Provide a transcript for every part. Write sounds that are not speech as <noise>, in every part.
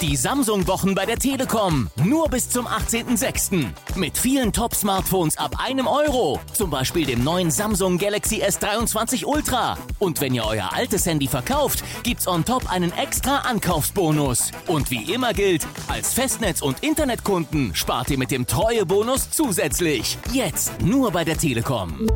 Die Samsung-Wochen bei der Telekom. Nur bis zum 18.06. Mit vielen Top-Smartphones ab einem Euro. Zum Beispiel dem neuen Samsung Galaxy S23 Ultra. Und wenn ihr euer altes Handy verkauft, gibt's on top einen extra Ankaufsbonus. Und wie immer gilt, als Festnetz- und Internetkunden spart ihr mit dem Treuebonus zusätzlich. Jetzt nur bei der Telekom.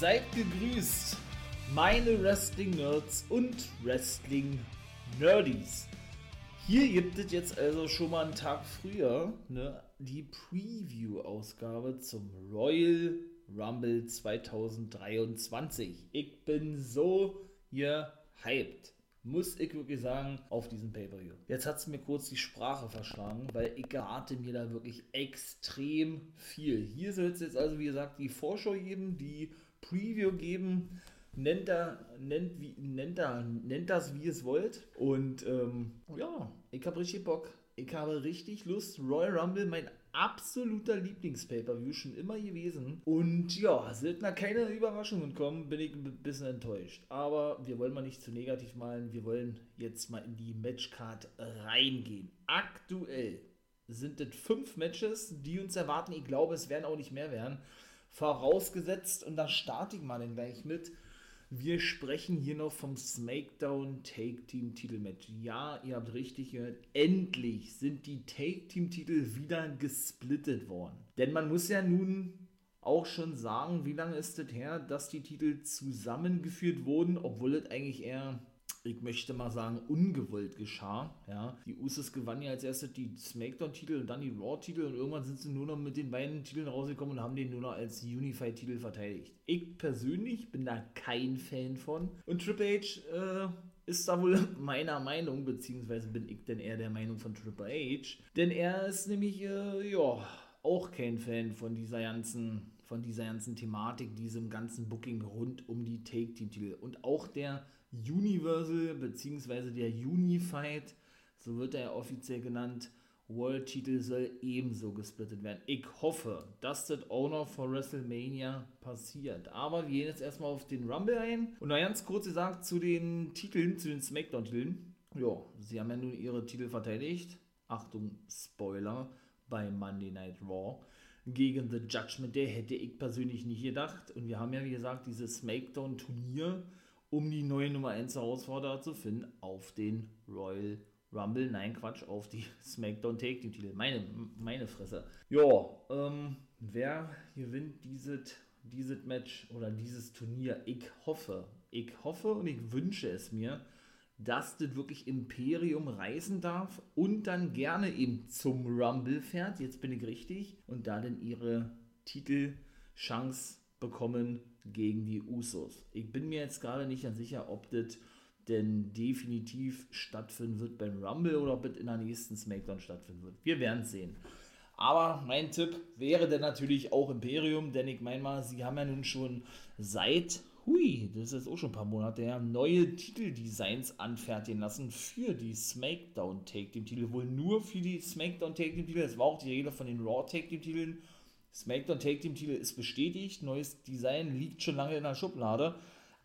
Seid gegrüßt, meine Wrestling-Nerds und Wrestling-Nerdies. Hier gibt es jetzt also schon mal einen Tag früher ne, die Preview-Ausgabe zum Royal Rumble 2023. Ich bin so gehypt muss ich wirklich sagen, auf diesen Pay-Per-View. Jetzt hat es mir kurz die Sprache verschlagen, weil ich erwarte mir da wirklich extrem viel. Hier soll es jetzt also, wie gesagt, die Vorschau geben, die Preview geben. Nennt, er, nennt, wie, nennt, er, nennt das, wie es wollt. Und ähm, ja, ich habe richtig Bock. Ich habe richtig Lust. Royal Rumble, mein absoluter Lieblings-Pay-Per-View, schon immer gewesen. Und ja, sollten da keine Überraschungen kommen, bin ich ein bisschen enttäuscht. Aber wir wollen mal nicht zu negativ malen. Wir wollen jetzt mal in die Matchcard reingehen. Aktuell sind es fünf Matches, die uns erwarten. Ich glaube, es werden auch nicht mehr werden. Vorausgesetzt, und da starte ich mal dann gleich mit, wir sprechen hier noch vom SmackDown Take Team Titelmatch. Ja, ihr habt richtig gehört. Endlich sind die Take Team Titel wieder gesplittet worden. Denn man muss ja nun auch schon sagen, wie lange ist es her, dass die Titel zusammengeführt wurden, obwohl es eigentlich eher ich möchte mal sagen, ungewollt geschah. Ja. Die Usos gewannen ja als erstes die SmackDown-Titel und dann die Raw-Titel und irgendwann sind sie nur noch mit den beiden Titeln rausgekommen und haben den nur noch als Unified-Titel verteidigt. Ich persönlich bin da kein Fan von. Und Triple H äh, ist da wohl <laughs> meiner Meinung, beziehungsweise bin ich denn eher der Meinung von Triple H. Denn er ist nämlich, äh, ja, auch kein Fan von dieser ganzen von dieser ganzen Thematik, diesem ganzen Booking rund um die Take-Team-Titel. Und auch der Universal bzw. der Unified, so wird er offiziell genannt, World-Titel soll ebenso gesplittet werden. Ich hoffe, dass das auch noch vor WrestleMania passiert. Aber wir gehen jetzt erstmal auf den Rumble ein. Und noch ganz kurz gesagt zu den Titeln, zu den SmackDown-Titeln. Ja, sie haben ja nun ihre Titel verteidigt. Achtung, Spoiler, bei Monday Night Raw gegen The Judgment Day hätte ich persönlich nicht gedacht. Und wir haben ja, wie gesagt, dieses SmackDown-Turnier um die neue Nummer 1 Herausforderer zu finden auf den Royal Rumble. Nein, Quatsch, auf die <laughs> SmackDown Take Team Titel. Meine, meine Fresse. Ja, ähm, wer gewinnt dieses dieses Match oder dieses Turnier? Ich hoffe, ich hoffe und ich wünsche es mir, dass das wirklich Imperium reisen darf und dann gerne eben zum Rumble fährt. Jetzt bin ich richtig. Und da dann ihre Titelchance bekommen gegen die Usos. Ich bin mir jetzt gerade nicht ganz sicher, ob das denn definitiv stattfinden wird beim Rumble oder ob es in der nächsten SmackDown stattfinden wird. Wir werden es sehen. Aber mein Tipp wäre dann natürlich auch Imperium, denn ich meine mal, sie haben ja nun schon seit, hui, das ist auch schon ein paar Monate her, neue Titeldesigns anfertigen lassen für die SmackDown Take Team Titel. Wohl nur für die SmackDown Take Team Titel. Es war auch die Rede von den Raw Take Team Titeln SmackDown Take Team Titel ist bestätigt, neues Design liegt schon lange in der Schublade,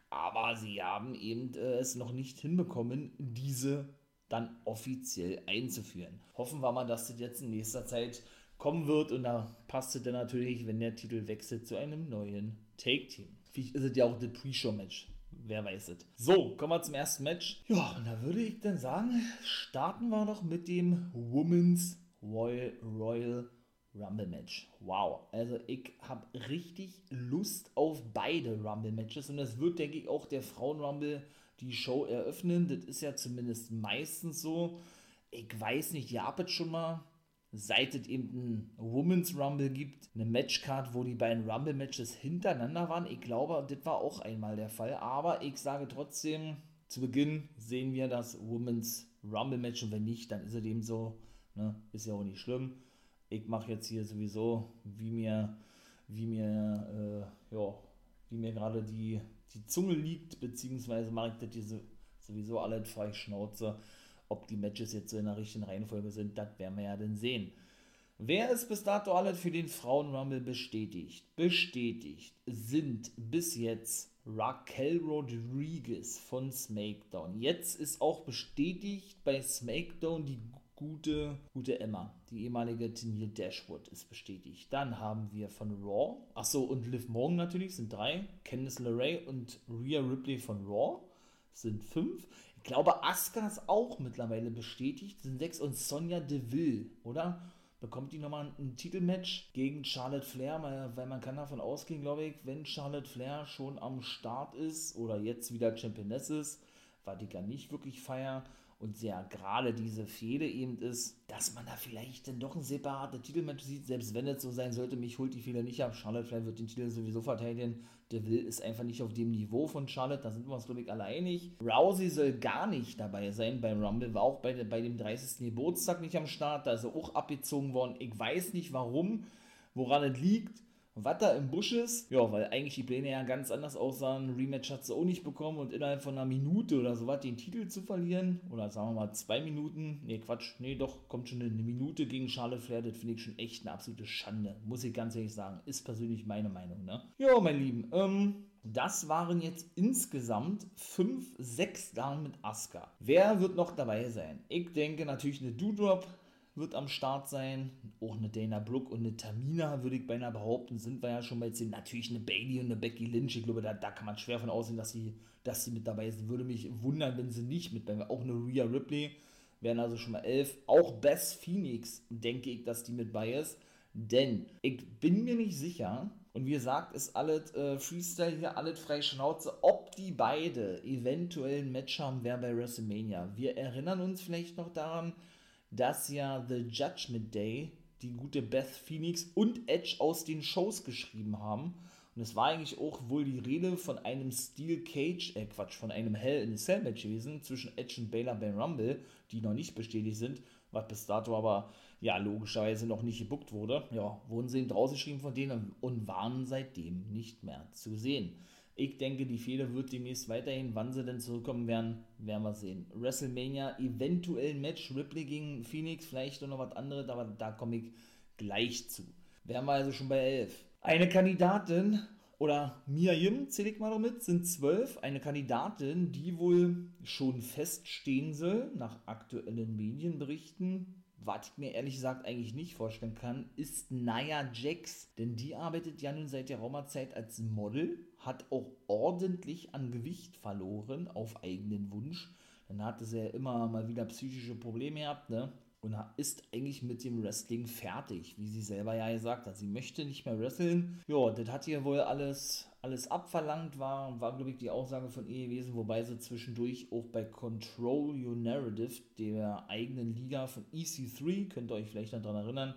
aber sie haben eben äh, es noch nicht hinbekommen, diese dann offiziell einzuführen. Hoffen wir mal, dass das jetzt in nächster Zeit kommen wird und da passt es dann natürlich, wenn der Titel wechselt zu einem neuen Take Team. Vielleicht ist es ja auch das Pre-Show-Match. wer weiß es. So, kommen wir zum ersten Match. Ja, und da würde ich dann sagen, starten wir doch mit dem Women's Royal, Royal Rumble Match. Wow, also ich habe richtig Lust auf beide Rumble Matches und das wird, denke ich, auch der Frauen Rumble die Show eröffnen. Das ist ja zumindest meistens so. Ich weiß nicht, ihr habt schon mal seit es eben ein Women's Rumble gibt, eine Matchcard, wo die beiden Rumble-Matches hintereinander waren. Ich glaube, das war auch einmal der Fall. Aber ich sage trotzdem, zu Beginn sehen wir das Women's Rumble-Match und wenn nicht, dann ist es eben so. Ne? Ist ja auch nicht schlimm. Ich mache jetzt hier sowieso, wie mir, wie mir, äh, ja, wie mir gerade die, die Zunge liegt, beziehungsweise mache ich das hier sowieso alle frei Schnauze. Ob die Matches jetzt so in der richtigen Reihenfolge sind, das werden wir ja dann sehen. Wer ist bis dato alles für den Frauen-Rumble bestätigt? Bestätigt sind bis jetzt Raquel Rodriguez von SmackDown. Jetzt ist auch bestätigt bei SmackDown die gute, gute Emma, die ehemalige Tennille Dashwood ist bestätigt. Dann haben wir von Raw, achso, und Liv Morgan natürlich, sind drei. Candice LeRae und Rhea Ripley von Raw sind fünf glaube, Asuka ist auch mittlerweile bestätigt. Sind sechs und Sonja Deville, oder? Bekommt die nochmal ein Titelmatch gegen Charlotte Flair, weil man kann davon ausgehen, glaube ich, wenn Charlotte Flair schon am Start ist oder jetzt wieder Championess ist, war die gar nicht wirklich feier und sehr gerade diese Fehde eben ist, dass man da vielleicht dann doch ein separates Titelmatch sieht, selbst wenn es so sein sollte, mich holt die Fehler nicht ab. Charlotte Flair wird den Titel sowieso verteidigen. Der Will ist einfach nicht auf dem Niveau von Charlotte, da sind wir uns, glaube ich, alle einig. Rousey soll gar nicht dabei sein beim Rumble, war auch bei, bei dem 30. Geburtstag nicht am Start, da ist er auch abgezogen worden. Ich weiß nicht warum, woran es liegt was da im Busch ist. Ja, weil eigentlich die Pläne ja ganz anders aussahen. Rematch hat sie auch nicht bekommen und innerhalb von einer Minute oder so was den Titel zu verlieren, oder sagen wir mal zwei Minuten, nee, Quatsch, nee, doch, kommt schon eine Minute gegen Charlotte Flair, das finde ich schon echt eine absolute Schande, muss ich ganz ehrlich sagen. Ist persönlich meine Meinung, ne? Ja, mein Lieben, ähm, das waren jetzt insgesamt fünf, sechs Damen mit Asuka. Wer wird noch dabei sein? Ich denke natürlich eine Doudrop, wird am Start sein. Auch eine Dana Brooke und eine Tamina, würde ich beinahe behaupten, sind wir ja schon mal sehen. Natürlich eine Bailey und eine Becky Lynch. Ich glaube, da, da kann man schwer von aussehen, dass sie, dass sie mit dabei sind. Würde mich wundern, wenn sie nicht mit dabei Auch eine Rhea Ripley wären also schon mal elf. Auch Bess Phoenix, denke ich, dass die mit bei ist. Denn ich bin mir nicht sicher, und wie gesagt, ist alles äh, Freestyle hier, alles frei Schnauze, ob die beide eventuell ein Match haben, wer bei WrestleMania. Wir erinnern uns vielleicht noch daran, dass ja The Judgment Day die gute Beth Phoenix und Edge aus den Shows geschrieben haben. Und es war eigentlich auch wohl die Rede von einem Steel Cage, äh Quatsch, von einem Hell in a Cell Match gewesen zwischen Edge und Baylor beim Rumble, die noch nicht bestätigt sind, was bis dato aber ja logischerweise noch nicht gebuckt wurde. Ja, wurden sie eben geschrieben von denen und waren seitdem nicht mehr zu sehen. Ich denke, die Fehler wird demnächst weiterhin. Wann sie denn zurückkommen werden, werden wir sehen. WrestleMania, eventuell ein Match, Ripley gegen Phoenix, vielleicht noch was anderes, aber da komme ich gleich zu. Wären wir also schon bei 11. Eine Kandidatin, oder Mia Yim, zähle ich mal noch mit, sind zwölf. Eine Kandidatin, die wohl schon feststehen soll, nach aktuellen Medienberichten, was ich mir ehrlich gesagt eigentlich nicht vorstellen kann, ist Naya Jax. Denn die arbeitet ja nun seit der Raumerzeit als Model, hat auch ordentlich an Gewicht verloren auf eigenen Wunsch. Dann hatte sie ja immer mal wieder psychische Probleme gehabt, ne? Und ist eigentlich mit dem Wrestling fertig, wie sie selber ja gesagt hat. Sie möchte nicht mehr wresteln. Ja, das hat ihr wohl alles alles abverlangt war, war glaube ich die Aussage von ihr gewesen, wobei sie zwischendurch auch bei Control Your Narrative, der eigenen Liga von EC3, könnt ihr euch vielleicht daran erinnern,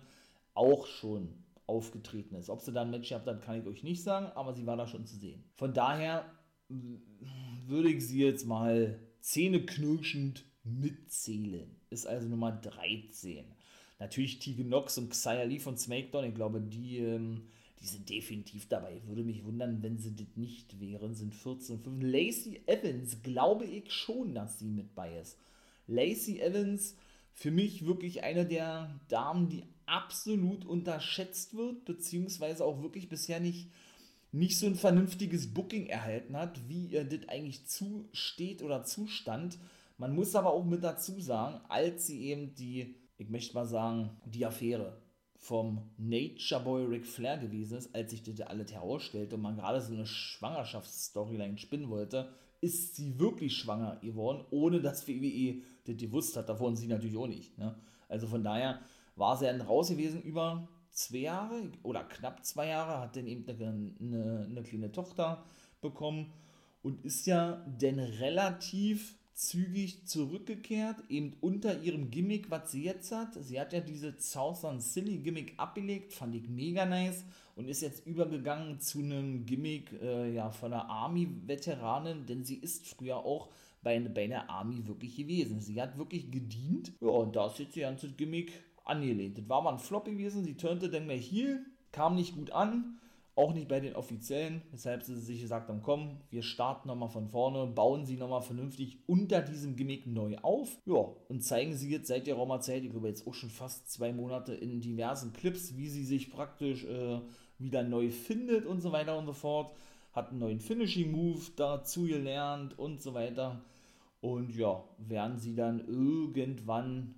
auch schon aufgetreten ist. Ob sie da ein Match gehabt hat, kann ich euch nicht sagen, aber sie war da schon zu sehen. Von daher würde ich sie jetzt mal zähneknirschend mitzählen. Ist also Nummer 13. Natürlich Tegan Nox und Xia Lee von SmackDown, ich glaube, die ähm, die sind definitiv dabei. Würde mich wundern, wenn sie das nicht wären. Sind 14 und 5. Lacey Evans, glaube ich schon, dass sie mit bei ist. Lacey Evans, für mich wirklich eine der Damen, die absolut unterschätzt wird, beziehungsweise auch wirklich bisher nicht, nicht so ein vernünftiges Booking erhalten hat, wie ihr das eigentlich zusteht oder zustand. Man muss aber auch mit dazu sagen, als sie eben die, ich möchte mal sagen, die Affäre vom Nature Boy Ric Flair gewesen ist, als sich das alles herausstellte und man gerade so eine Schwangerschaftsstoryline spinnen wollte, ist sie wirklich schwanger geworden, ohne dass WWE das gewusst hat. Davon sie natürlich auch nicht. Ne? Also von daher war sie dann raus gewesen über zwei Jahre oder knapp zwei Jahre, hat dann eben eine, eine, eine kleine Tochter bekommen und ist ja dann relativ zügig zurückgekehrt, eben unter ihrem Gimmick, was sie jetzt hat. Sie hat ja diese Southern Silly Gimmick abgelegt, fand ich mega nice und ist jetzt übergegangen zu einem Gimmick äh, ja, von einer Army-Veteranin, denn sie ist früher auch bei, bei der Army wirklich gewesen. Sie hat wirklich gedient. Ja, und da ist jetzt ihr ganzes Gimmick angelehnt. Das war mal ein Flop gewesen, sie turnte dann gleich hier, kam nicht gut an auch nicht bei den Offiziellen, weshalb sie sich gesagt haben, komm, wir starten nochmal von vorne, bauen sie nochmal vernünftig unter diesem Gimmick neu auf. Ja, und zeigen sie jetzt seit der Roma-Zeit, ich glaube jetzt auch schon fast zwei Monate in diversen Clips, wie sie sich praktisch äh, wieder neu findet und so weiter und so fort. Hat einen neuen Finishing-Move dazu gelernt und so weiter. Und ja, werden sie dann irgendwann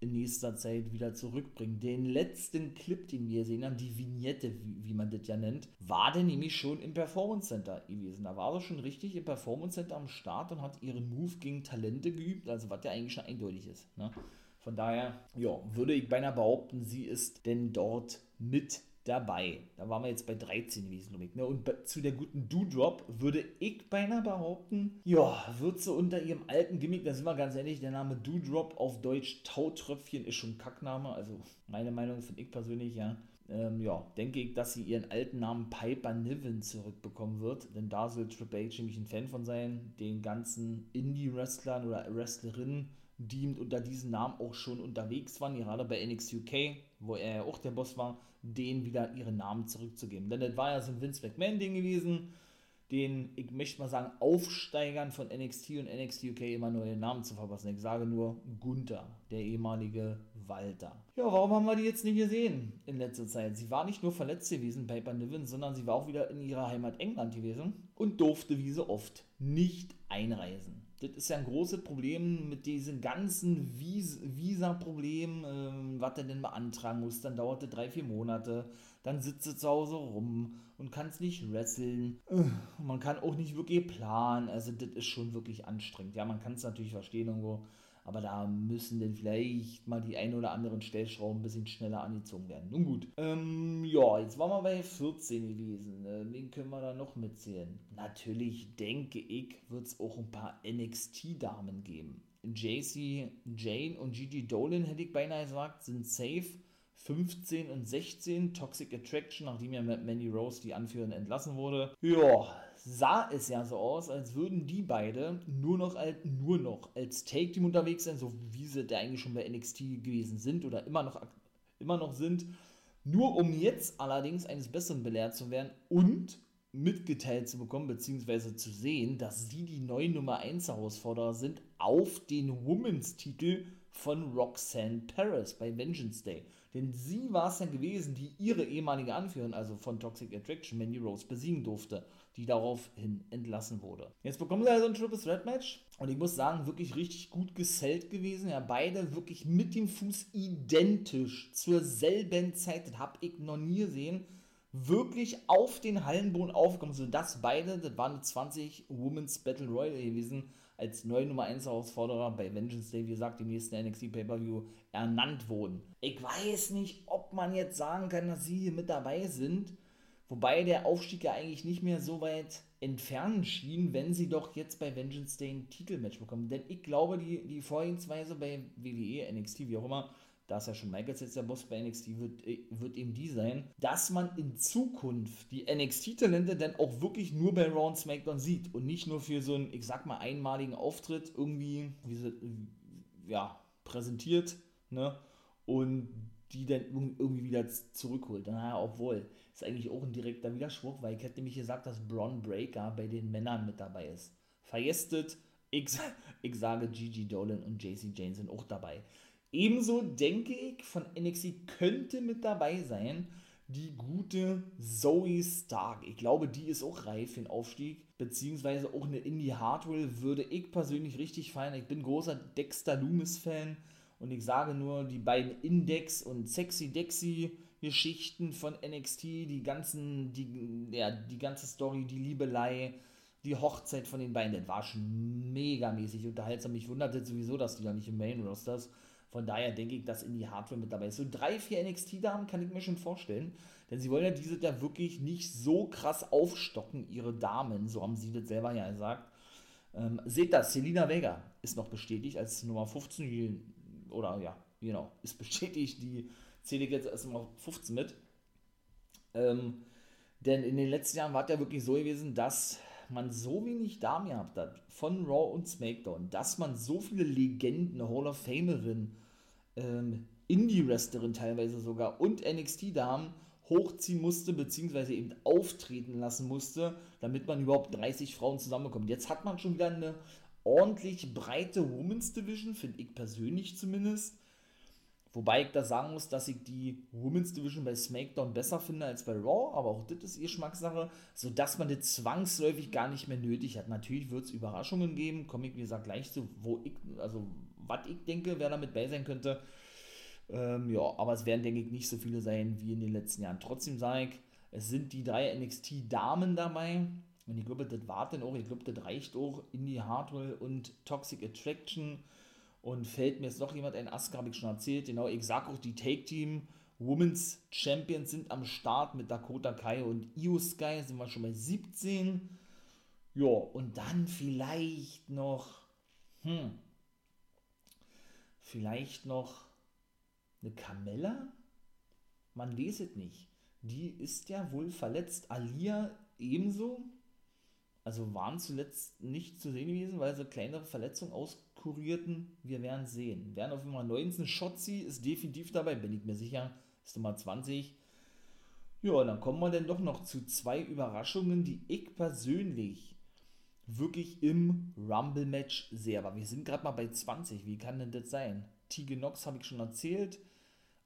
in nächster Zeit wieder zurückbringen. Den letzten Clip, den wir sehen haben, die Vignette, wie, wie man das ja nennt, war der nämlich schon im Performance Center gewesen. Da war er schon richtig im Performance Center am Start und hat ihren Move gegen Talente geübt, also was ja eigentlich schon eindeutig ist. Ne? Von daher, ja, würde ich beinahe behaupten, sie ist denn dort mit dabei. Da waren wir jetzt bei 13 gewesen, glaube ich. Ne? Und zu der guten Doodrop würde ich beinahe behaupten, ja, wird sie unter ihrem alten Gimmick, da sind wir ganz ehrlich, der Name Doodrop auf Deutsch Tautröpfchen ist schon Kackname, also meine Meinung finde ich persönlich, ja. Ähm, ja, denke ich, dass sie ihren alten Namen Piper Niven zurückbekommen wird, denn da soll Triple H nämlich ein Fan von sein, den ganzen Indie-Wrestlern oder Wrestlerinnen, die unter diesem Namen auch schon unterwegs waren, gerade bei NXT UK, wo er ja auch der Boss war, denen wieder ihren Namen zurückzugeben. Denn das war ja so ein Vince McMahon-Ding gewesen, den, ich möchte mal sagen, Aufsteigern von NXT und NXT UK immer neue Namen zu verpassen. Ich sage nur Gunther, der ehemalige Walter. Ja, warum haben wir die jetzt nicht gesehen in letzter Zeit? Sie war nicht nur verletzt gewesen, Piper Niven, sondern sie war auch wieder in ihrer Heimat England gewesen und durfte wie so oft nicht einreisen das ist ja ein großes Problem mit diesen ganzen Vis Visa-Problemen, ähm, was er denn beantragen muss. Dann dauert das drei, vier Monate. Dann sitzt er zu Hause rum und kann es nicht wresteln. Man kann auch nicht wirklich planen. Also, das ist schon wirklich anstrengend. Ja, man kann es natürlich verstehen irgendwo aber da müssen dann vielleicht mal die ein oder anderen Stellschrauben ein bisschen schneller angezogen werden. Nun gut. Ähm, ja, jetzt waren wir bei 14 gewesen. Äh, wen können wir da noch mitzählen? Natürlich denke ich, wird es auch ein paar NXT-Damen geben. JC Jane und Gigi Dolan, hätte ich beinahe gesagt, sind safe. 15 und 16 Toxic Attraction, nachdem ja Manny Rose die Anführerin entlassen wurde. Ja, sah es ja so aus, als würden die beide nur noch als, nur noch als Take-Team unterwegs sein, so wie sie da eigentlich schon bei NXT gewesen sind oder immer noch, immer noch sind. Nur um jetzt allerdings eines Besseren belehrt zu werden und mitgeteilt zu bekommen, beziehungsweise zu sehen, dass sie die neuen Nummer 1 Herausforderer sind auf den Women's-Titel von Roxanne Paris bei Vengeance Day. Denn sie war es ja gewesen, die ihre ehemalige Anführerin, also von Toxic Attraction, Mandy Rose, besiegen durfte die daraufhin entlassen wurde. Jetzt bekommen sie also ein Triple Threat Match und ich muss sagen, wirklich richtig gut gesellt gewesen. Ja, beide wirklich mit dem Fuß identisch zur selben Zeit, das habe ich noch nie gesehen, wirklich auf den Hallenboden aufgekommen, sodass beide, das waren 20 Women's Battle Royale gewesen, als neue Nummer 1 Herausforderer bei Vengeance Day, wie gesagt, im nächsten NXT Pay-Per-View ernannt wurden. Ich weiß nicht, ob man jetzt sagen kann, dass sie hier mit dabei sind, Wobei der Aufstieg ja eigentlich nicht mehr so weit entfernt schien, wenn sie doch jetzt bei Vengeance Day ein Titelmatch bekommen. Denn ich glaube, die, die Vorgehensweise bei WWE, NXT, wie auch immer, da ist ja schon Michaels jetzt der Boss bei NXT, wird, äh, wird eben die sein, dass man in Zukunft die NXT-Talente dann auch wirklich nur bei Raw und SmackDown sieht und nicht nur für so einen, ich sag mal, einmaligen Auftritt irgendwie, wie sie, ja, präsentiert, ne, und die dann irgendwie wieder zurückholt. Naja, obwohl, ist eigentlich auch ein direkter Widerspruch, weil ich hätte nämlich gesagt, dass Braun Breaker bei den Männern mit dabei ist. Vergestet, ich, <laughs> ich sage Gigi Dolan und JC Jane sind auch dabei. Ebenso denke ich, von NXT könnte mit dabei sein die gute Zoe Stark. Ich glaube, die ist auch reif für den Aufstieg, beziehungsweise auch eine Indie Hardware würde ich persönlich richtig feiern. Ich bin großer Dexter Loomis Fan Und ich sage nur, die beiden Index- und Sexy-Dexy-Geschichten von NXT, die ganzen, die, ja, die ganze Story, die Liebelei, die Hochzeit von den beiden, das war schon megamäßig unterhaltsam. Mich wunderte sowieso, dass die da nicht im Main Rosters. Von daher denke ich, dass in die Hardware mit dabei ist. So drei, vier NXT-Damen kann ich mir schon vorstellen. Denn sie wollen ja diese da wirklich nicht so krass aufstocken, ihre Damen. So haben sie das selber ja gesagt. Ähm, seht das, Selina Vega ist noch bestätigt als Nummer 15 oder ja, genau, ist bestätigt, die zähle ich jetzt erstmal 15 mit. Ähm, denn in den letzten Jahren war es ja wirklich so gewesen, dass man so wenig Damen gehabt hat, von Raw und SmackDown, dass man so viele Legenden, Hall of Famerinnen, ähm, Indie-Wrestlerin teilweise sogar und NXT-Damen hochziehen musste, beziehungsweise eben auftreten lassen musste, damit man überhaupt 30 Frauen zusammenbekommt. Jetzt hat man schon wieder eine ordentlich breite Women's Division, finde ich persönlich zumindest. Wobei ich da sagen muss, dass ich die Women's Division bei SmackDown besser finde als bei Raw, aber auch das ist ihr Geschmackssache, sodass man das zwangsläufig gar nicht mehr nötig hat. Natürlich wird es Überraschungen geben, komme ich wie gesagt gleich zu, wo ich, also was ich denke, wer damit bei sein könnte. Ähm, ja, aber es werden, denke ich, nicht so viele sein wie in den letzten Jahren. Trotzdem sage ich, es sind die drei NXT-Damen dabei. Und ich glaube, das war dann auch, ich glaube, das reicht auch in die Hardware und Toxic Attraction. Und fällt mir jetzt noch jemand ein, Asuka habe ich schon erzählt, genau, ich sage auch, die Take-Team Women's Champions sind am Start mit Dakota Kai und Io Sky, sind wir schon bei 17. Ja, und dann vielleicht noch, hm, vielleicht noch eine Camella? Man weiß es nicht. Die ist ja wohl verletzt. Alia ebenso. Also waren zuletzt nicht zu sehen gewesen, weil sie kleinere Verletzungen auskurierten. Wir werden sehen. Werden auf Nummer 19. Schotzi ist definitiv dabei, bin ich mir sicher. Ist Nummer 20. Ja, dann kommen wir dann doch noch zu zwei Überraschungen, die ich persönlich wirklich im Rumble-Match sehe. Aber wir sind gerade mal bei 20. Wie kann denn das sein? Tegan Knox habe ich schon erzählt.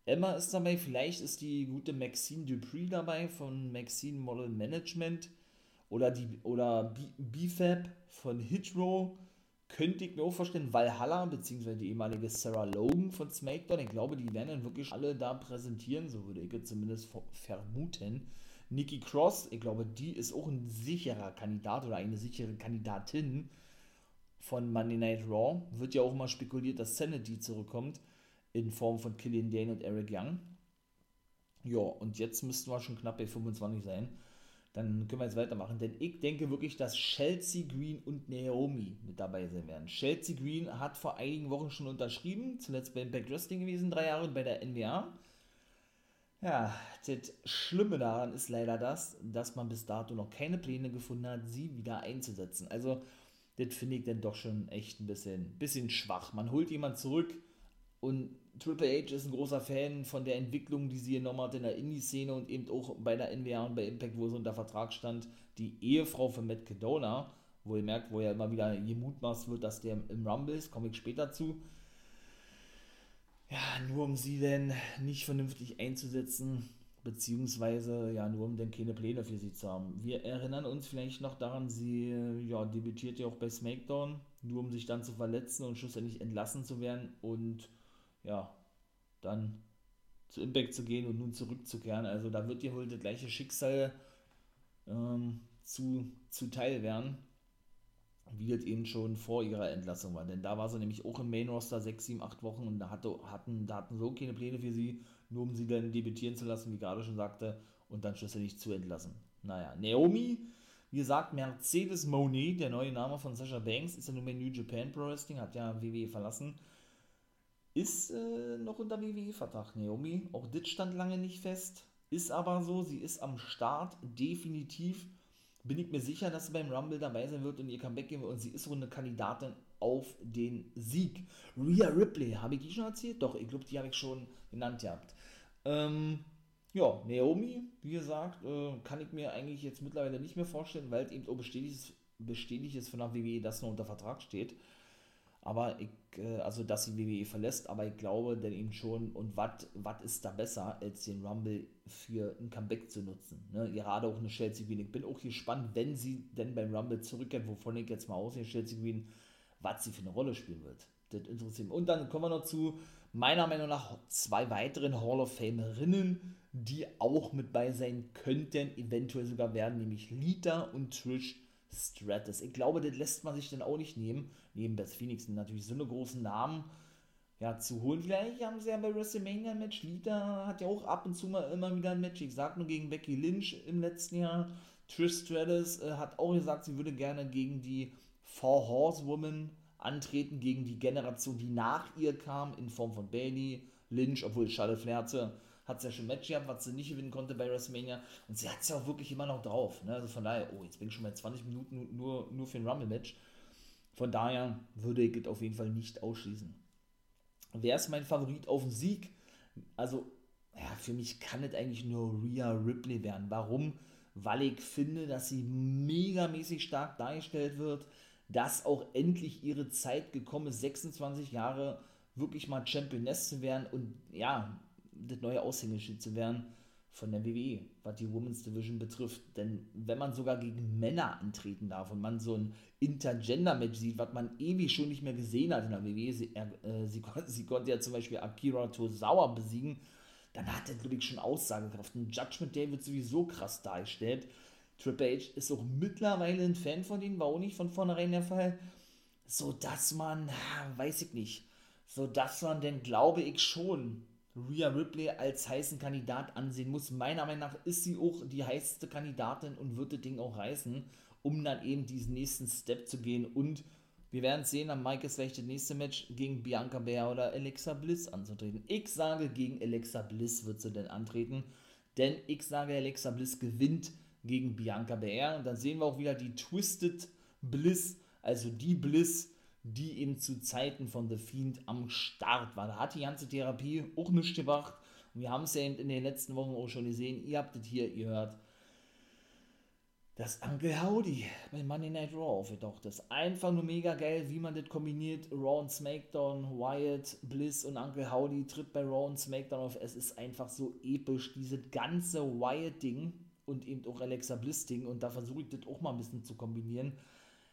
Emma ist dabei, vielleicht ist die gute Maxine Dupree dabei von Maxine Model Management oder die oder BFAB von Hitro. Könnte ich mir auch vorstellen, Valhalla, beziehungsweise die ehemalige Sarah Logan von SmackDown. Ich glaube, die werden dann wirklich alle da präsentieren, so würde ich zumindest vermuten. Nikki Cross, ich glaube, die ist auch ein sicherer Kandidat oder eine sichere Kandidatin von Monday Night Raw. Wird ja auch mal spekuliert, dass Sanity zurückkommt in Form von Killian Dane und Eric Young. Ja, und jetzt müssten wir schon knapp bei 25 sein. Dann können wir jetzt weitermachen, denn ich denke wirklich, dass Chelsea Green und Naomi mit dabei sein werden. Chelsea Green hat vor einigen Wochen schon unterschrieben, zuletzt bei Impact Wrestling gewesen, drei Jahre bei der NWA. Ja, das Schlimme daran ist leider das, dass man bis dato noch keine Pläne gefunden hat, sie wieder einzusetzen. Also, das finde ich dann doch schon echt ein bisschen, bisschen schwach. Man holt jemanden zurück, und Triple H ist ein großer Fan von der Entwicklung, die sie genommen hat in der Indie-Szene und eben auch bei der NWA und bei Impact, wo sie unter Vertrag stand. Die Ehefrau von Matt Cadona, wo ihr merkt, wo ja immer wieder gemutmaßt wird, dass der im Rumble ist, komme ich später zu. Ja, nur um sie denn nicht vernünftig einzusetzen, beziehungsweise ja, nur um dann keine Pläne für sie zu haben. Wir erinnern uns vielleicht noch daran, sie ja, debütiert ja auch bei SmackDown, nur um sich dann zu verletzen und schlussendlich entlassen zu werden und ja, dann zu Impact zu gehen und nun zurückzukehren. Also da wird dir wohl das gleiche Schicksal ähm, zu, zuteil werden, wie das eben schon vor ihrer Entlassung war. Denn da war sie nämlich auch im Main Roster 6, 7, 8 Wochen und da, hatte, hatten, da hatten so keine Pläne für sie, nur um sie dann debütieren zu lassen, wie gerade schon sagte, und dann schlussendlich zu entlassen. Naja, Naomi, wie gesagt, Mercedes Monet, der neue Name von Sasha Banks, ist ja nun bei New Japan Pro Wrestling, hat ja WWE verlassen ist äh, noch unter WWE-Vertrag, Naomi. Auch das stand lange nicht fest. Ist aber so, sie ist am Start, definitiv. Bin ich mir sicher, dass sie beim Rumble dabei sein wird und ihr Comeback geben wird. Und sie ist so eine Kandidatin auf den Sieg. Rhea Ripley, habe ich die schon erzählt? Doch, ich glaube, die habe ich schon genannt gehabt. Ähm, ja, Naomi, wie gesagt, äh, kann ich mir eigentlich jetzt mittlerweile nicht mehr vorstellen, weil es eben auch bestätigt ist, von der WWE, dass noch unter Vertrag steht. Aber ich, also dass sie WWE verlässt, aber ich glaube denn eben schon, und was ist da besser, als den Rumble für ein Comeback zu nutzen? Ne? Gerade auch eine Chelsea Green. Ich bin auch gespannt, wenn sie denn beim Rumble zurückkehrt, wovon ich jetzt mal aussehe, Chelsea Green, was sie für eine Rolle spielen wird. das interessiert mich. Und dann kommen wir noch zu meiner Meinung nach zwei weiteren Hall of Famerinnen, die auch mit bei sein könnten, eventuell sogar werden, nämlich Lita und Trish Stratus. Ich glaube, das lässt man sich dann auch nicht nehmen. Neben Beth Phoenix natürlich so eine großen Namen ja, zu holen. Vielleicht haben sie ja bei WrestleMania ein Match. Lita hat ja auch ab und zu mal immer wieder ein Match. Ich sag nur gegen Becky Lynch im letzten Jahr. Trish Stratus äh, hat auch gesagt, sie würde gerne gegen die Four Horsewomen antreten, gegen die Generation, die nach ihr kam, in Form von Bailey, Lynch, obwohl Charlotte Flair hatte, hat sie ja schon ein Match gehabt, was sie nicht gewinnen konnte bei WrestleMania. Und sie hat es ja auch wirklich immer noch drauf. Ne? Also von daher, oh, jetzt bin ich schon mal 20 Minuten nur, nur für ein Rumble-Match. Von daher würde ich es auf jeden Fall nicht ausschließen. Wer ist mein Favorit auf den Sieg? Also, ja, für mich kann es eigentlich nur Rhea Ripley werden. Warum? Weil ich finde, dass sie megamäßig stark dargestellt wird, dass auch endlich ihre Zeit gekommen ist, 26 Jahre wirklich mal Championess zu werden und ja, das neue Aushängeschild zu werden von der WWE, was die Women's Division betrifft. Denn wenn man sogar gegen Männer antreten darf und man so ein Intergender-Match sieht, was man ewig schon nicht mehr gesehen hat in der WWE, sie, äh, sie, <laughs> sie konnte ja zum Beispiel Akira Tozawa besiegen, dann hat er wirklich schon Aussagekraft. Ein Judgment Day wird sowieso krass dargestellt. Triple H ist auch mittlerweile ein Fan von denen, war auch nicht von vornherein der Fall. So dass man, weiß ich nicht, so dass man denn, glaube ich schon, Rhea Ripley als heißen Kandidat ansehen muss. Meiner Meinung nach ist sie auch die heißeste Kandidatin und wird das Ding auch reißen, um dann eben diesen nächsten Step zu gehen. Und wir werden sehen, am Mike ist vielleicht das nächste Match gegen Bianca Bär oder Alexa Bliss anzutreten. Ich sage, gegen Alexa Bliss wird sie denn antreten, denn ich sage, Alexa Bliss gewinnt gegen Bianca Bär. Und dann sehen wir auch wieder die Twisted Bliss, also die Bliss, die eben zu Zeiten von The Fiend am Start war. Da hat die ganze Therapie auch nichts gebracht. Und wir haben es ja in den letzten Wochen auch schon gesehen. Ihr habt es hier gehört. Das Uncle Howdy bei Monday Night Raw aufgetaucht ist. Einfach nur mega geil, wie man das kombiniert. Raw und SmackDown, Wyatt, Bliss und Uncle Howdy tritt bei Raw und SmackDown auf. Es ist einfach so episch, dieses ganze Wyatt-Ding und eben auch Alexa Bliss-Ding. Und da versuche ich das auch mal ein bisschen zu kombinieren.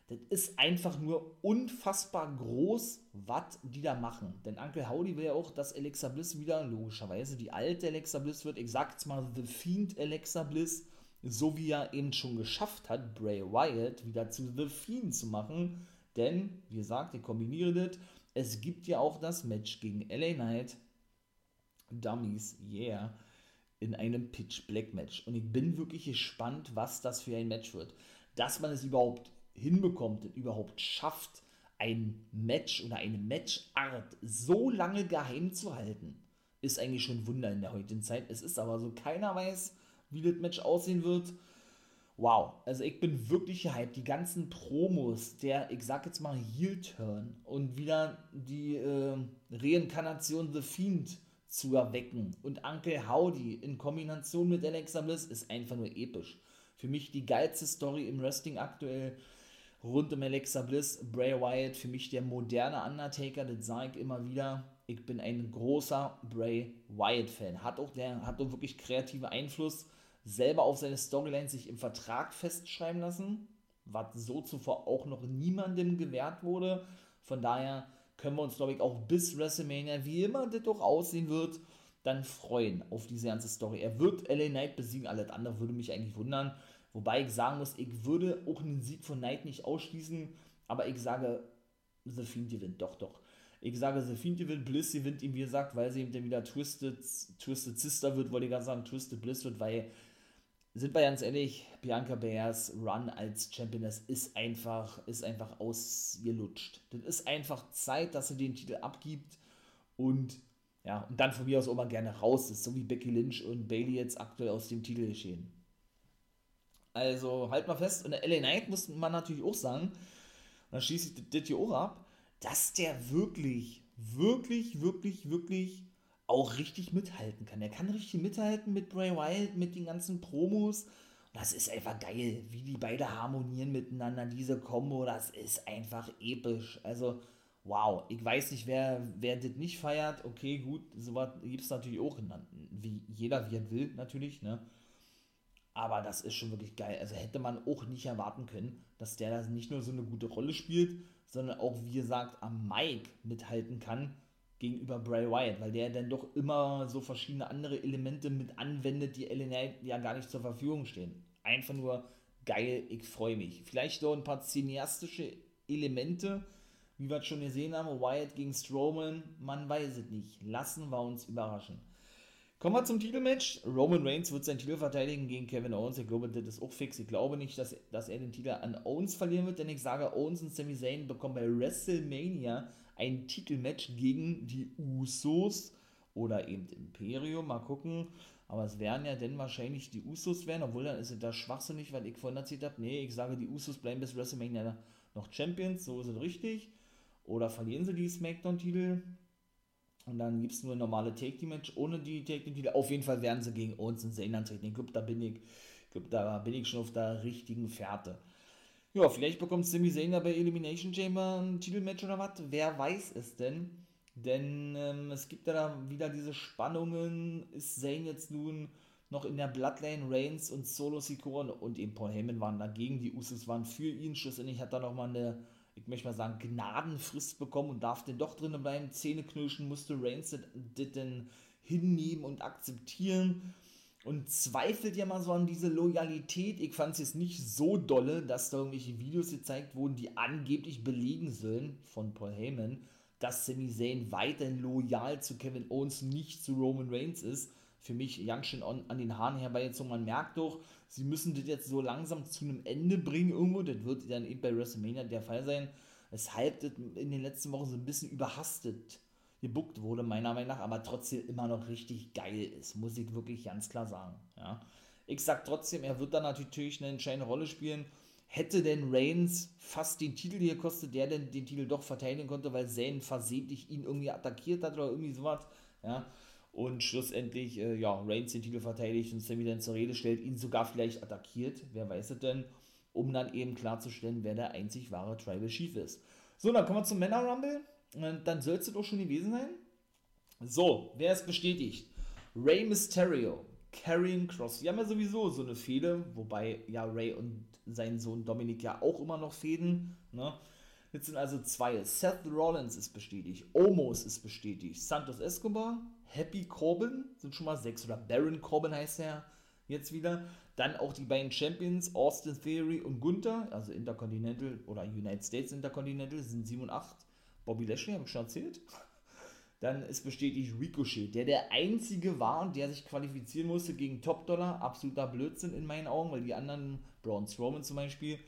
Das ist einfach nur unfassbar groß, was die da machen. Denn Uncle Howdy will ja auch, dass Alexa Bliss wieder, logischerweise, die alte Alexa Bliss wird, ich sag's mal, The Fiend Alexa Bliss, so wie er eben schon geschafft hat, Bray Wyatt wieder zu The Fiend zu machen. Denn, wie gesagt, ich kombiniere das, es gibt ja auch das Match gegen LA Knight, Dummies, yeah, in einem Pitch Black Match. Und ich bin wirklich gespannt, was das für ein Match wird. Dass man es überhaupt hinbekommt und überhaupt schafft, ein Match oder eine Matchart so lange geheim zu halten, ist eigentlich schon ein Wunder in der heutigen Zeit. Es ist aber so, keiner weiß, wie das Match aussehen wird. Wow, also ich bin wirklich hyped. Die ganzen Promos, der, ich sag jetzt mal, Heel-Turn und wieder die äh, Reinkarnation The Fiend zu erwecken und Uncle Howdy in Kombination mit Alexa Bliss ist einfach nur episch. Für mich die geilste Story im Wrestling aktuell rund um Alexa Bliss, Bray Wyatt, für mich der moderne Undertaker, das sage ich immer wieder. Ich bin ein großer Bray Wyatt-Fan. Hat auch der, hat auch wirklich kreative Einfluss, selber auf seine Storyline sich im Vertrag festschreiben lassen, was so zuvor auch noch niemandem gewährt wurde. Von daher können wir uns, glaube ich, auch bis WrestleMania, wie immer das doch aussehen wird, dann freuen auf diese ganze Story. Er wird LA Knight besiegen, alles andere würde mich eigentlich wundern. Wobei ich sagen muss, ich würde auch einen Sieg von Knight nicht ausschließen, aber ich sage, The Fiend gewinnt, doch, doch. Ich sage, The Fiend gewinnt, Bliss gewinnt ihm, wie gesagt, weil sie eben dann wieder Twisted, Twisted Sister wird, wollte ich gerade sagen, Twisted Bliss wird, weil, sind wir ganz ehrlich, Bianca Bears Run als Championess ist einfach, ist einfach ausgelutscht. Das ist einfach Zeit, dass sie den Titel abgibt und ja, und dann von mir aus auch mal gerne raus ist, so wie Becky Lynch und Bailey jetzt aktuell aus dem Titel geschehen. Also halt mal fest, und der LA Knight muss man natürlich auch sagen, und dann schließe ich das hier auch ab, dass der wirklich, wirklich, wirklich, wirklich auch richtig mithalten kann. Er kann richtig mithalten mit Bray Wyatt, mit den ganzen Promos. Das ist einfach geil, wie die beide harmonieren miteinander, diese Combo, das ist einfach episch. Also, wow, ich weiß nicht, wer, wer das nicht feiert. Okay, gut, sowas gibt es natürlich auch, wie jeder, wie er will, natürlich, ne? Aber das ist schon wirklich geil. Also hätte man auch nicht erwarten können, dass der da nicht nur so eine gute Rolle spielt, sondern auch, wie gesagt, am Mike mithalten kann gegenüber Bray Wyatt, weil der dann doch immer so verschiedene andere Elemente mit anwendet, die LNA ja gar nicht zur Verfügung stehen. Einfach nur geil, ich freue mich. Vielleicht noch ein paar cineastische Elemente, wie wir schon gesehen haben, Wyatt gegen Strowman, man weiß es nicht. Lassen wir uns überraschen. Kommen wir zum Titelmatch. Roman Reigns wird seinen Titel verteidigen gegen Kevin Owens. Ich glaube, das ist auch fix. Ich glaube nicht, dass, dass er den Titel an Owens verlieren wird, denn ich sage, Owens und Sami Zayn bekommen bei WrestleMania ein Titelmatch gegen die Usos oder eben Imperium. Mal gucken. Aber es werden ja dann wahrscheinlich die Usos werden, obwohl dann ist es da schwachsinnig, weil ich vorhin erzählt habe, nee, ich sage, die Usos bleiben bis WrestleMania noch Champions, so ist es richtig. Oder verlieren sie die SmackDown-Titel? Und dann gibt es nur normale Take-Team-Match ohne die Take-Team-Titel. Auf jeden Fall werden sie gegen uns und Zayn antreten. Ich glaube, da bin ich, da bin ich schon auf der richtigen Fährte. Ja, vielleicht bekommt Sami Zayn bei Elimination Chamber ein Titelmatch oder was. Wer weiß es denn? Denn ähm, es gibt ja da wieder diese Spannungen. Ist Zayn jetzt nun noch in der Bloodline Reigns und Solo Sikoa und eben Paul Heyman waren dagegen. Die Usos waren für ihn. Schlussendlich hat er nochmal eine ich möchte mal sagen, Gnadenfrist bekommen und darf denn doch drinnen bleiben. Zähne knirschen musste Reigns das denn hinnehmen und akzeptieren und zweifelt ja mal so an diese Loyalität. Ich fand es jetzt nicht so dolle, dass da irgendwelche Videos gezeigt wurden, die angeblich belegen sollen von Paul Heyman, dass Sami Zayn weiterhin loyal zu Kevin Owens, nicht zu Roman Reigns ist. Für mich ganz schön an, an den Haaren herbeigezogen. Man merkt doch, sie müssen das jetzt so langsam zu einem Ende bringen irgendwo. Das wird dann eben bei WrestleMania der Fall sein. Weshalb das in den letzten Wochen so ein bisschen überhastet gebuckt wurde, meiner Meinung nach, aber trotzdem immer noch richtig geil ist, muss ich wirklich ganz klar sagen. Ja. Ich sag trotzdem, er wird da natürlich eine entscheidende Rolle spielen. Hätte denn Reigns fast den Titel hier gekostet, der denn den Titel doch verteidigen konnte, weil Zayn versehentlich ihn irgendwie attackiert hat oder irgendwie sowas, ja, und schlussendlich, äh, ja, Reigns den Titel verteidigt und Sammy dann zur Rede stellt, ihn sogar vielleicht attackiert, wer weiß es denn, um dann eben klarzustellen, wer der einzig wahre Tribal Chief ist. So, dann kommen wir zum Männer Rumble. Und dann soll es doch schon gewesen sein. So, wer ist bestätigt? Rey Mysterio, Karrion Cross. Die haben ja sowieso so eine Fehde, wobei ja Ray und sein Sohn Dominik ja auch immer noch fäden. Ne? Jetzt sind also zwei. Seth Rollins ist bestätigt, Omos ist bestätigt, Santos Escobar, Happy Corbin sind schon mal sechs oder Baron Corbin heißt er jetzt wieder. Dann auch die beiden Champions, Austin Theory und Gunther, also Intercontinental oder United States Intercontinental, sind 7 und 8. Bobby Lashley, habe ich schon erzählt. <laughs> Dann ist bestätigt Ricochet, der der einzige war, der sich qualifizieren musste gegen Top Dollar. Absoluter Blödsinn in meinen Augen, weil die anderen, Braun Strowman zum Beispiel,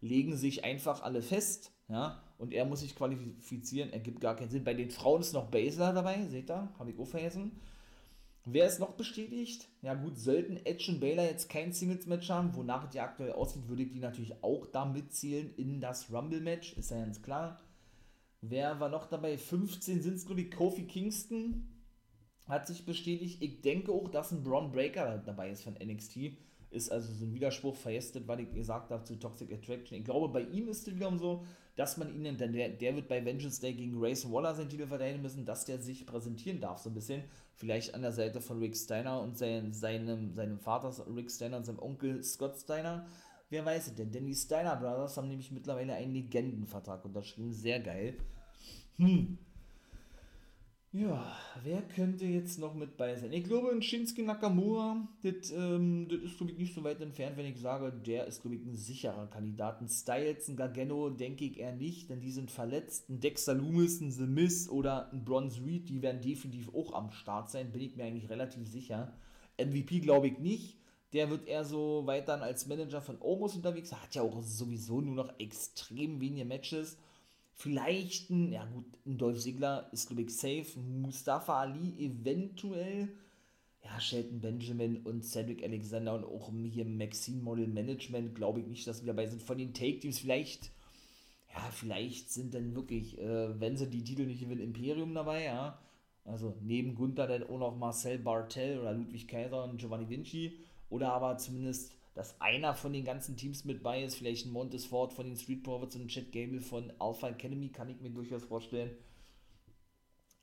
legen sich einfach alle fest. Ja, und er muss sich qualifizieren, ergibt gar keinen Sinn. Bei den Frauen ist noch Baszler dabei, seht ihr, habe ich auch vergessen. Wer ist noch bestätigt? Ja gut, sollten Edge und Baylor jetzt kein Singles-Match haben, wonach die aktuell aussieht, würde ich die natürlich auch da mitzählen in das Rumble-Match, ist ja ganz klar. Wer war noch dabei? 15 sind es, glaube ich, Kofi Kingston hat sich bestätigt. Ich denke auch, dass ein Braun Breaker dabei ist von NXT ist also so ein Widerspruch verhestet, weil ich gesagt habe zu Toxic Attraction. Ich glaube, bei ihm ist es wiederum so, dass man ihn, denn der, der wird bei Vengeance Day gegen Grayson Waller seinen Titel verteidigen müssen, dass der sich präsentieren darf, so ein bisschen. Vielleicht an der Seite von Rick Steiner und sein, seinem, seinem Vater Rick Steiner und seinem Onkel Scott Steiner. Wer weiß es denn? Denn die Steiner Brothers haben nämlich mittlerweile einen Legendenvertrag unterschrieben. Sehr geil. Hm. Ja, wer könnte jetzt noch mit bei sein? Ich glaube, ein Shinsuke Nakamura, das, ähm, das ist, glaube ich, nicht so weit entfernt, wenn ich sage, der ist, glaube ich, ein sicherer Kandidat. Ein Styles, ein Gargano denke ich eher nicht, denn die sind verletzt. Ein Dexter Loomis, ein The Miz oder ein Bronze Reed, die werden definitiv auch am Start sein, bin ich mir eigentlich relativ sicher. MVP glaube ich nicht. Der wird eher so weiter als Manager von Omos unterwegs. Er hat ja auch sowieso nur noch extrem wenige Matches Vielleicht ein, ja gut, ein Dolph Ziggler ist, glaube ich, safe. Mustafa Ali eventuell. Ja, Shelton Benjamin und Cedric Alexander und auch hier Maxine Model Management, glaube ich nicht, dass wir dabei sind. Von den Take-Teams vielleicht, ja, vielleicht sind dann wirklich, äh, wenn sie die Titel nicht gewinnen, Imperium dabei, ja. Also neben Gunther dann auch noch Marcel Bartel oder Ludwig Kaiser und Giovanni Vinci. Oder aber zumindest dass einer von den ganzen Teams mit bei ist, vielleicht ein Montes Ford von den Street Profits und ein Chad Gable von Alpha Academy, kann ich mir durchaus vorstellen.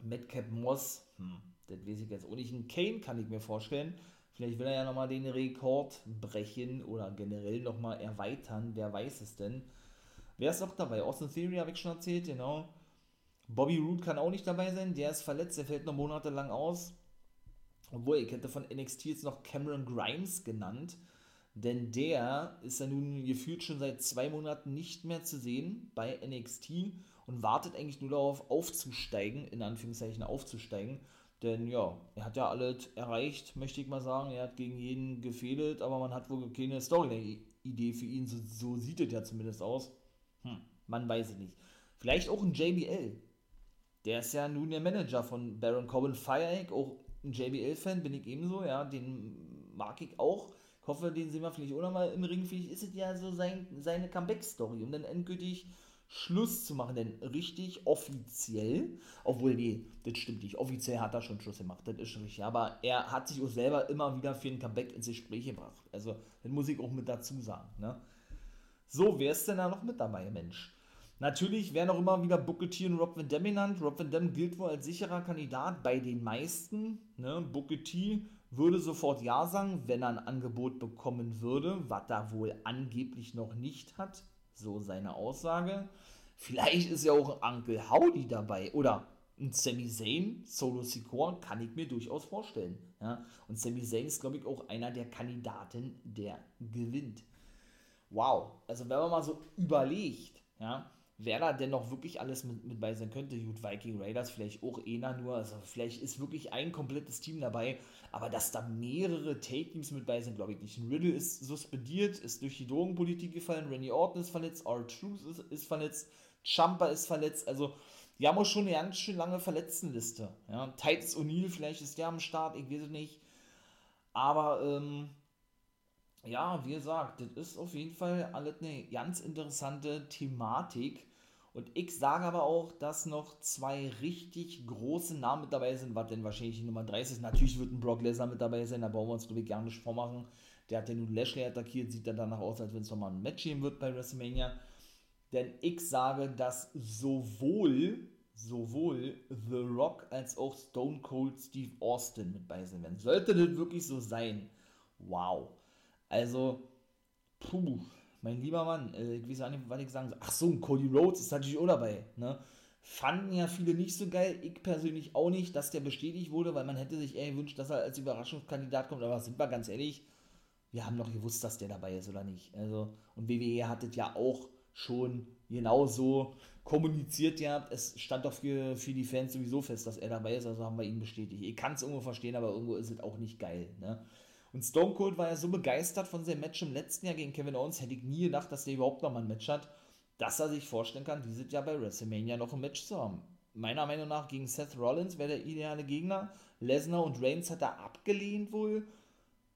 Madcap Moss, hm, das weiß ich jetzt auch nicht. Ein Kane kann ich mir vorstellen. Vielleicht will er ja nochmal den Rekord brechen oder generell nochmal erweitern, wer weiß es denn. Wer ist noch dabei? Austin Theory habe ich schon erzählt, genau. Bobby Roode kann auch nicht dabei sein, der ist verletzt, der fällt noch monatelang aus. Obwohl, ich hätte von NXT jetzt noch Cameron Grimes genannt, denn der ist ja nun gefühlt schon seit zwei Monaten nicht mehr zu sehen bei NXT und wartet eigentlich nur darauf, aufzusteigen, in Anführungszeichen aufzusteigen. Denn ja, er hat ja alles erreicht, möchte ich mal sagen. Er hat gegen jeden gefehlt, aber man hat wohl keine Storyline-Idee für ihn. So, so, sieht es ja zumindest aus. Hm, man weiß es nicht. Vielleicht auch ein JBL. Der ist ja nun der Manager von Baron Corbin Fire auch ein JBL-Fan, bin ich ebenso, ja, den mag ich auch. Ich hoffe, den sehen wir vielleicht auch nochmal im Ring. Vielleicht ist es ja so sein, seine Comeback-Story, um dann endgültig Schluss zu machen, denn richtig offiziell, obwohl, nee, das stimmt nicht, offiziell hat er schon Schluss gemacht, das ist schon richtig, aber er hat sich auch selber immer wieder für ein Comeback ins Gespräch gebracht. Also, das muss ich auch mit dazu sagen, ne? So, wer ist denn da noch mit dabei, Mensch? Natürlich werden auch immer wieder Booker T und Rob Van Dam genannt. Rob Van Dam gilt wohl als sicherer Kandidat bei den meisten. Ne? Booker T würde sofort Ja sagen, wenn er ein Angebot bekommen würde, was er wohl angeblich noch nicht hat. So seine Aussage. Vielleicht ist ja auch Uncle Howdy dabei oder ein Sami Zayn, Solo Secure, kann ich mir durchaus vorstellen. Ja? Und Sami Zayn ist, glaube ich, auch einer der Kandidaten, der gewinnt. Wow, also wenn man mal so überlegt, ja, wer da denn noch wirklich alles mit, mit bei sein könnte. Gut, Viking Raiders vielleicht auch einer nur, also vielleicht ist wirklich ein komplettes Team dabei, aber dass da mehrere Take-Teams mit bei sind, glaube ich nicht. Riddle ist suspendiert, ist durch die Drogenpolitik gefallen, Randy Orton ist verletzt, R-Truth ist, ist verletzt, Champa ist verletzt, also die haben auch schon eine ganz schön lange Verletztenliste. Ja, Titus O'Neill, vielleicht ist der am Start, ich weiß es nicht. Aber, ähm, ja, wie gesagt, das ist auf jeden Fall alles eine ganz interessante Thematik. Und ich sage aber auch, dass noch zwei richtig große Namen mit dabei sind, was denn wahrscheinlich die Nummer 30 ist. Natürlich wird ein Brock Lesnar mit dabei sein, da brauchen wir uns, glaube ich, gar nicht vormachen. Der hat ja nun Lashley attackiert, sieht dann danach aus, als wenn es nochmal ein Match geben wird bei WrestleMania. Denn ich sage, dass sowohl, sowohl The Rock als auch Stone Cold Steve Austin mit bei sein werden. Sollte das wirklich so sein, wow also, puh, mein lieber Mann, äh, ich weiß auch nicht, was ich sagen soll. Ach so, ein Cody Rhodes ist natürlich auch dabei. Ne? Fanden ja viele nicht so geil, ich persönlich auch nicht, dass der bestätigt wurde, weil man hätte sich eher gewünscht, dass er als Überraschungskandidat kommt. Aber sind wir ganz ehrlich, wir haben doch gewusst, dass der dabei ist oder nicht. Also, und WWE hat es ja auch schon genauso kommuniziert ja, es stand doch für, für die Fans sowieso fest, dass er dabei ist, also haben wir ihn bestätigt. Ich kann es irgendwo verstehen, aber irgendwo ist es auch nicht geil. Ne? Und Stone Cold war ja so begeistert von seinem Match im letzten Jahr gegen Kevin Owens, hätte ich nie gedacht, dass der überhaupt noch mal ein Match hat, dass er sich vorstellen kann, dieses Jahr bei WrestleMania noch ein Match zu haben. Meiner Meinung nach gegen Seth Rollins wäre der ideale Gegner. Lesnar und Reigns hat er abgelehnt wohl.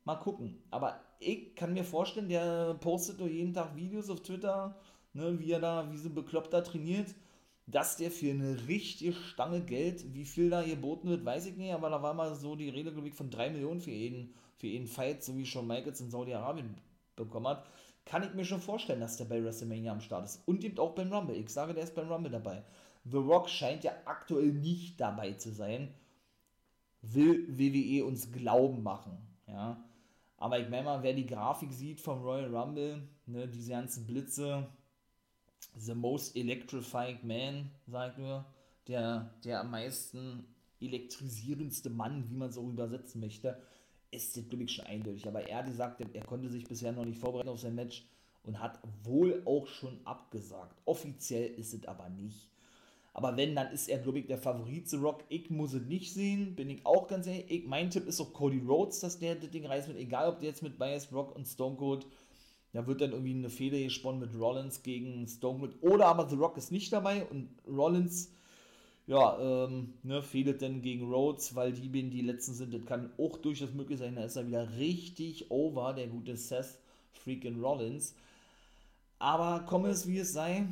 Mal gucken. Aber ich kann mir vorstellen, der postet doch jeden Tag Videos auf Twitter, ne, wie er da, wie so bekloppt da trainiert dass der für eine richtige Stange Geld, wie viel da geboten wird, weiß ich nicht, aber da war mal so die Rede, von 3 Millionen für jeden, für jeden Fight, so wie schon Michaels in Saudi-Arabien bekommen hat. Kann ich mir schon vorstellen, dass der bei WrestleMania am Start ist. Und eben auch beim Rumble. Ich sage, der ist beim Rumble dabei. The Rock scheint ja aktuell nicht dabei zu sein. Will WWE uns glauben machen. Ja. Aber ich meine mal, wer die Grafik sieht vom Royal Rumble, ne, diese ganzen Blitze, The Most Electrifying Man, sagt nur, der, der am meisten elektrisierendste Mann, wie man auch übersetzen möchte, ist das, glaube ich, schon eindeutig. Aber er hat gesagt, er konnte sich bisher noch nicht vorbereiten auf sein Match und hat wohl auch schon abgesagt. Offiziell ist es aber nicht. Aber wenn, dann ist er, glaube ich, der Favorit The Rock. Ich muss es nicht sehen, bin ich auch ganz ehrlich. Ich, mein Tipp ist auch Cody Rhodes, dass der das Ding reißt mit, egal ob der jetzt mit Bias Rock und Stone Cold da wird dann irgendwie eine Fehde gesponnen mit Rollins gegen Stone Cold. Oder aber The Rock ist nicht dabei und Rollins, ja, ähm, ne, fehlt dann gegen Rhodes, weil die beiden die letzten sind. Das kann auch durchaus möglich sein. Da ist er wieder richtig over, der gute Seth freaking Rollins. Aber komme es wie es sei.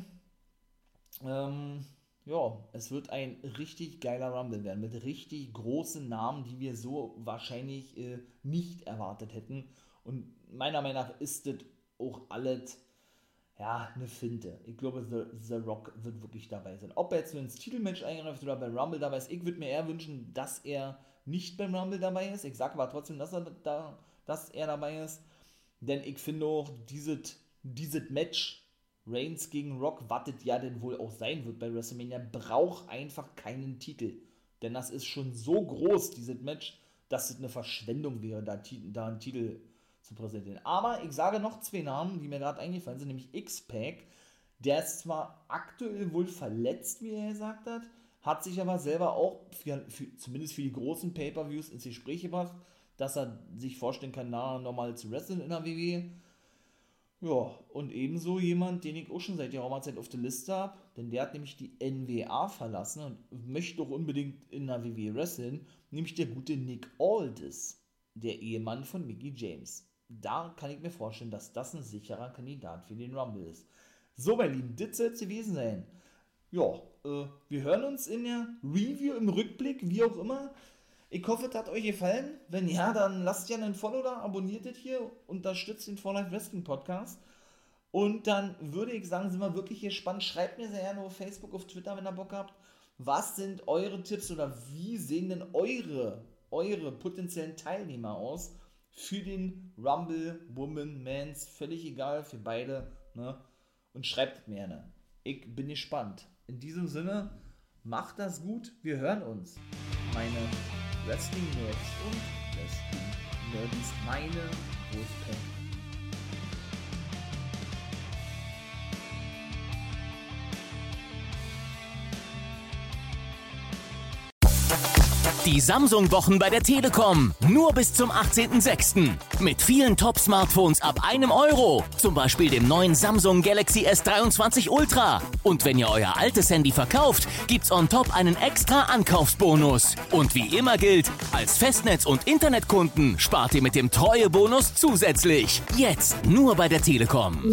Ähm, ja, es wird ein richtig geiler Rumble werden mit richtig großen Namen, die wir so wahrscheinlich äh, nicht erwartet hätten. Und meiner Meinung nach ist das auch alles, ja, eine Finte. Ich glaube, The, The Rock wird wirklich dabei sein. Ob er jetzt nur ins Titelmatch eingreift oder beim Rumble dabei ist, ich würde mir eher wünschen, dass er nicht beim Rumble dabei ist. Ich sage aber trotzdem, dass er, da, dass er dabei ist. Denn ich finde auch, dieses, dieses Match Reigns gegen Rock, wartet ja denn wohl auch sein wird bei WrestleMania, braucht einfach keinen Titel. Denn das ist schon so groß, dieses Match, dass es eine Verschwendung wäre, da, da einen Titel zu präsentieren. Aber ich sage noch zwei Namen, die mir gerade eingefallen sind, nämlich X-Pac. Der ist zwar aktuell wohl verletzt, wie er gesagt hat, hat sich aber selber auch, für, für, zumindest für die großen Pay-Per-Views, ins Gespräch gebracht, dass er sich vorstellen kann, nachher nochmal zu wresteln in der WWE. Ja, und ebenso jemand, den ich auch schon seit geraumer Zeit auf der Liste habe, denn der hat nämlich die NWA verlassen und möchte doch unbedingt in der WWE wresteln, nämlich der gute Nick Aldis, der Ehemann von Mickey James. Da kann ich mir vorstellen, dass das ein sicherer Kandidat für den Rumble ist. So, mein Lieben, das soll es gewesen sein. Ja, äh, wir hören uns in der Review, im Rückblick, wie auch immer. Ich hoffe, es hat euch gefallen. Wenn ja, dann lasst ja einen Follow da, abonniert das hier, unterstützt den For Life Wrestling Podcast. Und dann würde ich sagen, sind wir wirklich gespannt. Schreibt mir sehr gerne auf Facebook, auf Twitter, wenn ihr Bock habt. Was sind eure Tipps oder wie sehen denn eure, eure potenziellen Teilnehmer aus für den Rumble, Woman, Mans? Völlig egal, für beide. Ne? Und schreibt mir gerne. Ich bin gespannt. In diesem Sinne, macht das gut. Wir hören uns. Meine Wrestling Nerds und Wrestling Nerds, meine Wolfpack. Die Samsung-Wochen bei der Telekom. Nur bis zum 18.06. Mit vielen Top-Smartphones ab einem Euro. Zum Beispiel dem neuen Samsung Galaxy S23 Ultra. Und wenn ihr euer altes Handy verkauft, gibt's on top einen extra Ankaufsbonus. Und wie immer gilt, als Festnetz- und Internetkunden spart ihr mit dem Treuebonus zusätzlich. Jetzt nur bei der Telekom.